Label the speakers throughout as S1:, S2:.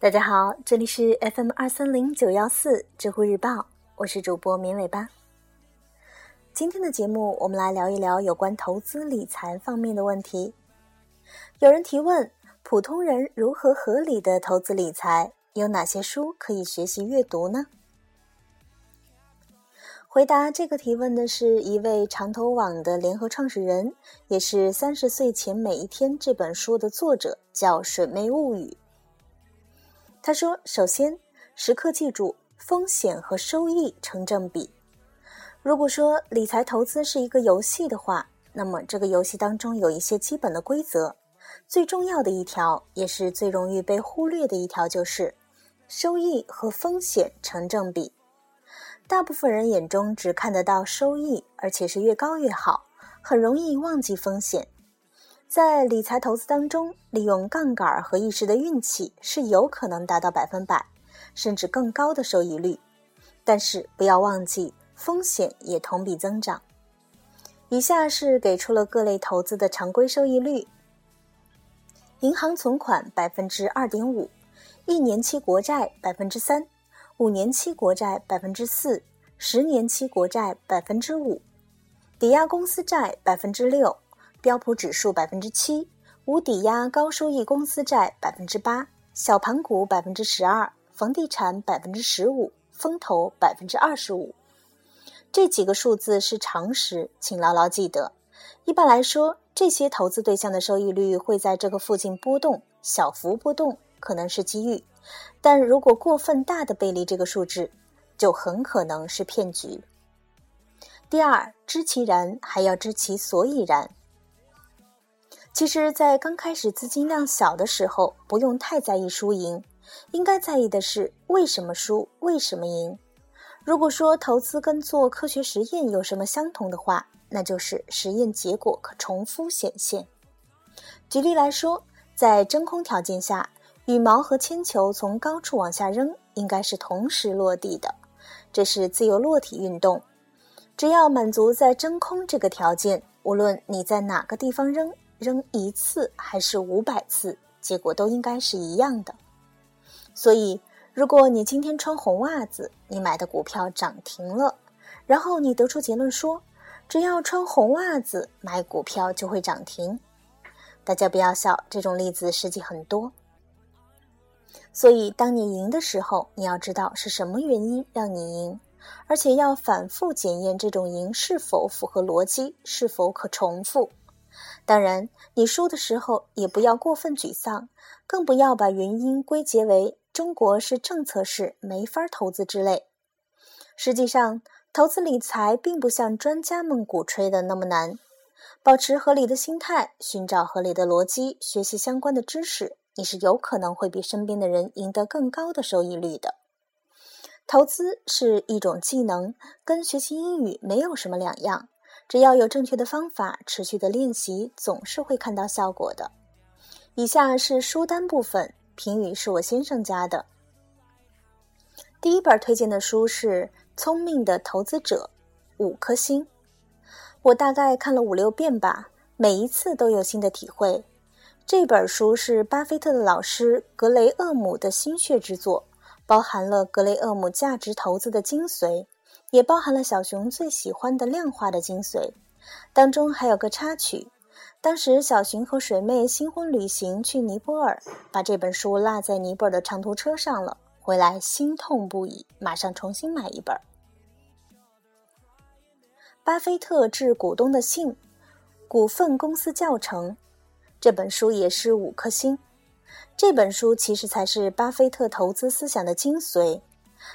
S1: 大家好，这里是 FM 二三零九幺四知乎日报，我是主播绵尾巴。今天的节目，我们来聊一聊有关投资理财方面的问题。有人提问：普通人如何合理的投资理财？有哪些书可以学习阅读呢？回答这个提问的是一位长投网的联合创始人，也是《三十岁前每一天》这本书的作者，叫水妹物语。他说：“首先，时刻记住风险和收益成正比。如果说理财投资是一个游戏的话，那么这个游戏当中有一些基本的规则。最重要的一条，也是最容易被忽略的一条，就是收益和风险成正比。大部分人眼中只看得到收益，而且是越高越好，很容易忘记风险。”在理财投资当中，利用杠杆和一时的运气是有可能达到百分百，甚至更高的收益率。但是不要忘记，风险也同比增长。以下是给出了各类投资的常规收益率：银行存款百分之二点五，一年期国债百分之三，五年期国债百分之四，十年期国债百分之五，抵押公司债百分之六。标普指数百分之七，无抵押高收益公司债百分之八，小盘股百分之十二，房地产百分之十五，风投百分之二十五。这几个数字是常识，请牢牢记得。一般来说，这些投资对象的收益率会在这个附近波动，小幅波动可能是机遇，但如果过分大的背离这个数字，就很可能是骗局。第二，知其然，还要知其所以然。其实，在刚开始资金量小的时候，不用太在意输赢，应该在意的是为什么输，为什么赢。如果说投资跟做科学实验有什么相同的话，那就是实验结果可重复显现。举例来说，在真空条件下，羽毛和铅球从高处往下扔，应该是同时落地的，这是自由落体运动。只要满足在真空这个条件，无论你在哪个地方扔。扔一次还是五百次，结果都应该是一样的。所以，如果你今天穿红袜子，你买的股票涨停了，然后你得出结论说，只要穿红袜子买股票就会涨停。大家不要笑，这种例子实际很多。所以，当你赢的时候，你要知道是什么原因让你赢，而且要反复检验这种赢是否符合逻辑，是否可重复。当然，你输的时候也不要过分沮丧，更不要把原因归结为中国是政策式没法投资之类。实际上，投资理财并不像专家们鼓吹的那么难。保持合理的心态，寻找合理的逻辑，学习相关的知识，你是有可能会比身边的人赢得更高的收益率的。投资是一种技能，跟学习英语没有什么两样。只要有正确的方法，持续的练习，总是会看到效果的。以下是书单部分，评语是我先生家的。第一本推荐的书是《聪明的投资者》，五颗星。我大概看了五六遍吧，每一次都有新的体会。这本书是巴菲特的老师格雷厄姆的心血之作，包含了格雷厄姆价值投资的精髓。也包含了小熊最喜欢的量化的精髓，当中还有个插曲。当时小熊和水妹新婚旅行去尼泊尔，把这本书落在尼泊尔的长途车上了，回来心痛不已，马上重新买一本。巴菲特致股东的信，股份公司教程，这本书也是五颗星。这本书其实才是巴菲特投资思想的精髓。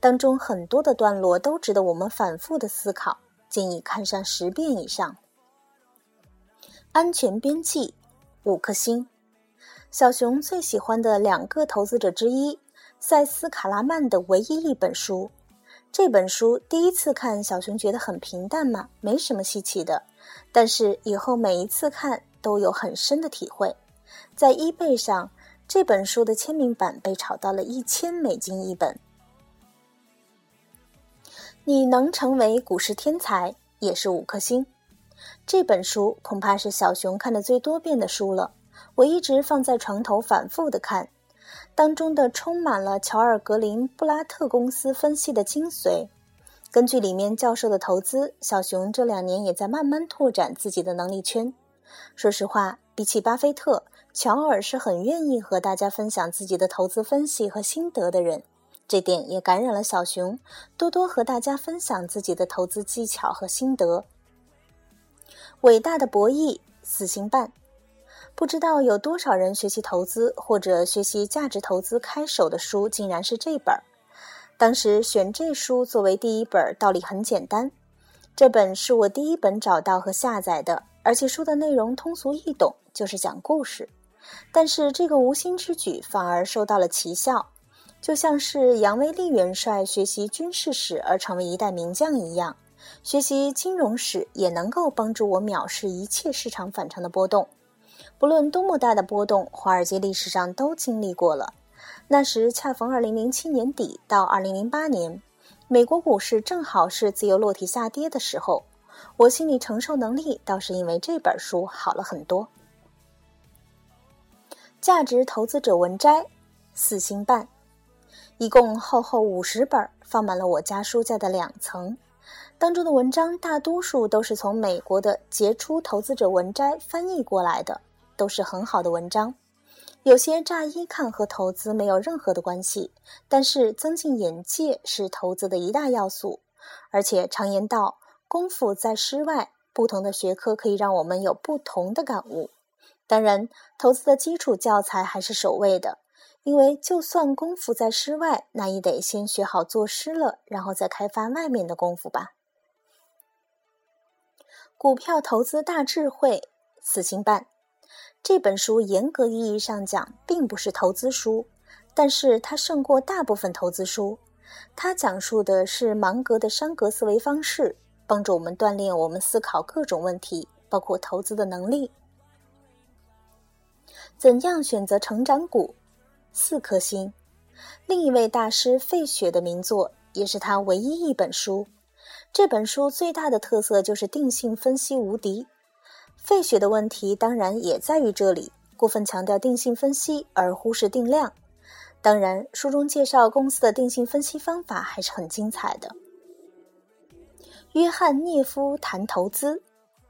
S1: 当中很多的段落都值得我们反复的思考，建议看上十遍以上。安全边际，五颗星。小熊最喜欢的两个投资者之一，塞斯·卡拉曼的唯一一本书。这本书第一次看，小熊觉得很平淡嘛，没什么稀奇的。但是以后每一次看都有很深的体会。在 eBay 上，这本书的签名版被炒到了一千美金一本。你能成为股市天才，也是五颗星。这本书恐怕是小熊看的最多遍的书了，我一直放在床头反复的看。当中的充满了乔尔格林布拉特公司分析的精髓。根据里面教授的投资，小熊这两年也在慢慢拓展自己的能力圈。说实话，比起巴菲特，乔尔是很愿意和大家分享自己的投资分析和心得的人。这点也感染了小熊，多多和大家分享自己的投资技巧和心得。伟大的博弈，四星半。不知道有多少人学习投资或者学习价值投资开手的书，竟然是这本儿。当时选这书作为第一本，道理很简单。这本是我第一本找到和下载的，而且书的内容通俗易懂，就是讲故事。但是这个无心之举反而收到了奇效，就像是杨威利元帅学习军事史而成为一代名将一样，学习金融史也能够帮助我藐视一切市场反常的波动。不论多么大的波动，华尔街历史上都经历过了。那时恰逢2007年底到2008年，美国股市正好是自由落体下跌的时候，我心理承受能力倒是因为这本书好了很多。价值投资者文摘，四星半，一共厚厚五十本，放满了我家书架的两层。当中的文章大多数都是从美国的杰出投资者文摘翻译过来的。都是很好的文章，有些乍一看和投资没有任何的关系，但是增进眼界是投资的一大要素。而且常言道，功夫在诗外，不同的学科可以让我们有不同的感悟。当然，投资的基础教材还是首位的，因为就算功夫在诗外，那也得先学好作诗了，然后再开发外面的功夫吧。股票投资大智慧，四星半。这本书严格意义上讲并不是投资书，但是它胜过大部分投资书。它讲述的是芒格的商格思维方式，帮助我们锻炼我们思考各种问题，包括投资的能力。怎样选择成长股？四颗星。另一位大师费雪的名作，也是他唯一一本书。这本书最大的特色就是定性分析无敌。费雪的问题当然也在于这里，过分强调定性分析而忽视定量。当然，书中介绍公司的定性分析方法还是很精彩的。约翰涅夫谈投资，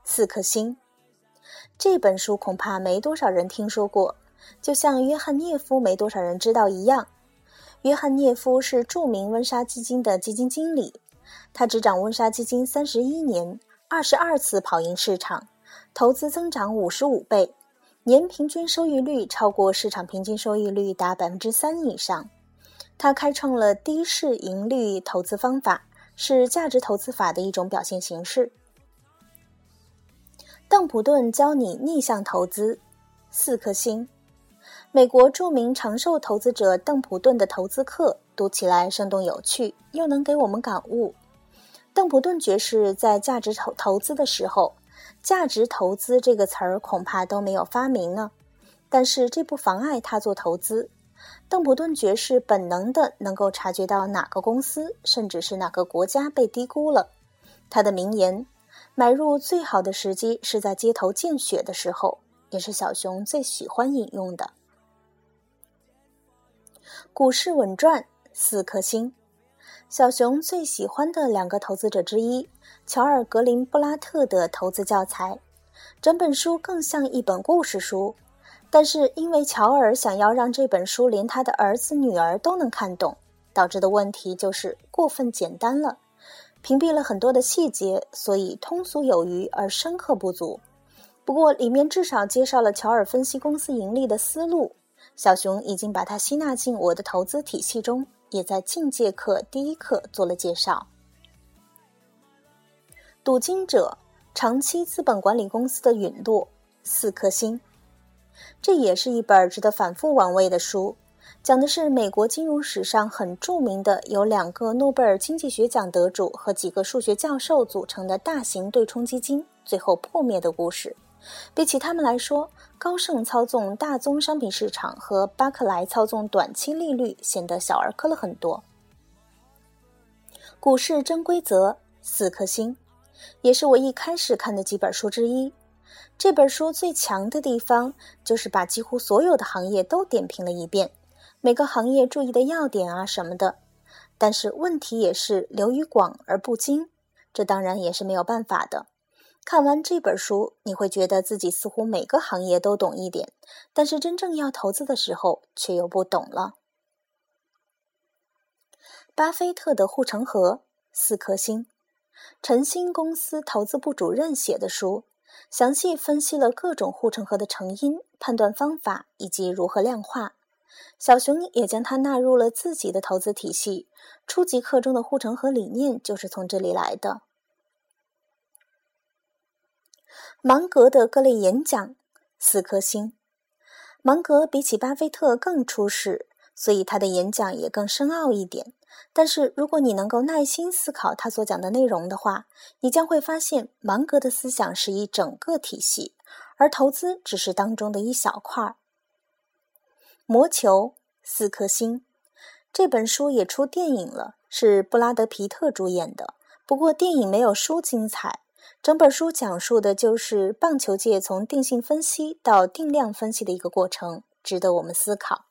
S1: 四颗星。这本书恐怕没多少人听说过，就像约翰涅夫没多少人知道一样。约翰涅夫是著名温莎基金的基金经理，他执掌温莎基金三十一年，二十二次跑赢市场。投资增长五十五倍，年平均收益率超过市场平均收益率达百分之三以上。他开创了低市盈率投资方法，是价值投资法的一种表现形式。邓普顿教你逆向投资，四颗星。美国著名长寿投资者邓普顿的投资课读起来生动有趣，又能给我们感悟。邓普顿爵士在价值投投资的时候。价值投资这个词儿恐怕都没有发明呢，但是这不妨碍他做投资。邓普顿爵士本能的能够察觉到哪个公司，甚至是哪个国家被低估了。他的名言：“买入最好的时机是在街头见血的时候”，也是小熊最喜欢引用的。股市稳赚四颗星。小熊最喜欢的两个投资者之一，乔尔·格林布拉特的投资教材，整本书更像一本故事书。但是因为乔尔想要让这本书连他的儿子女儿都能看懂，导致的问题就是过分简单了，屏蔽了很多的细节，所以通俗有余而深刻不足。不过里面至少介绍了乔尔分析公司盈利的思路，小熊已经把它吸纳进我的投资体系中。也在进阶课第一课做了介绍。赌金者长期资本管理公司的陨落，四颗星。这也是一本值得反复玩味的书，讲的是美国金融史上很著名的由两个诺贝尔经济学奖得主和几个数学教授组成的大型对冲基金最后破灭的故事。比起他们来说，高盛操纵大宗商品市场和巴克莱操纵短期利率显得小儿科了很多。股市真规则四颗星，也是我一开始看的几本书之一。这本书最强的地方就是把几乎所有的行业都点评了一遍，每个行业注意的要点啊什么的。但是问题也是流于广而不精，这当然也是没有办法的。看完这本书，你会觉得自己似乎每个行业都懂一点，但是真正要投资的时候却又不懂了。巴菲特的护城河四颗星，晨星公司投资部主任写的书，详细分析了各种护城河的成因、判断方法以及如何量化。小熊也将它纳入了自己的投资体系，初级课中的护城河理念就是从这里来的。芒格的各类演讲，四颗星。芒格比起巴菲特更出世，所以他的演讲也更深奥一点。但是，如果你能够耐心思考他所讲的内容的话，你将会发现芒格的思想是一整个体系，而投资只是当中的一小块。魔球，四颗星。这本书也出电影了，是布拉德皮特主演的。不过电影没有书精彩。整本书讲述的就是棒球界从定性分析到定量分析的一个过程，值得我们思考。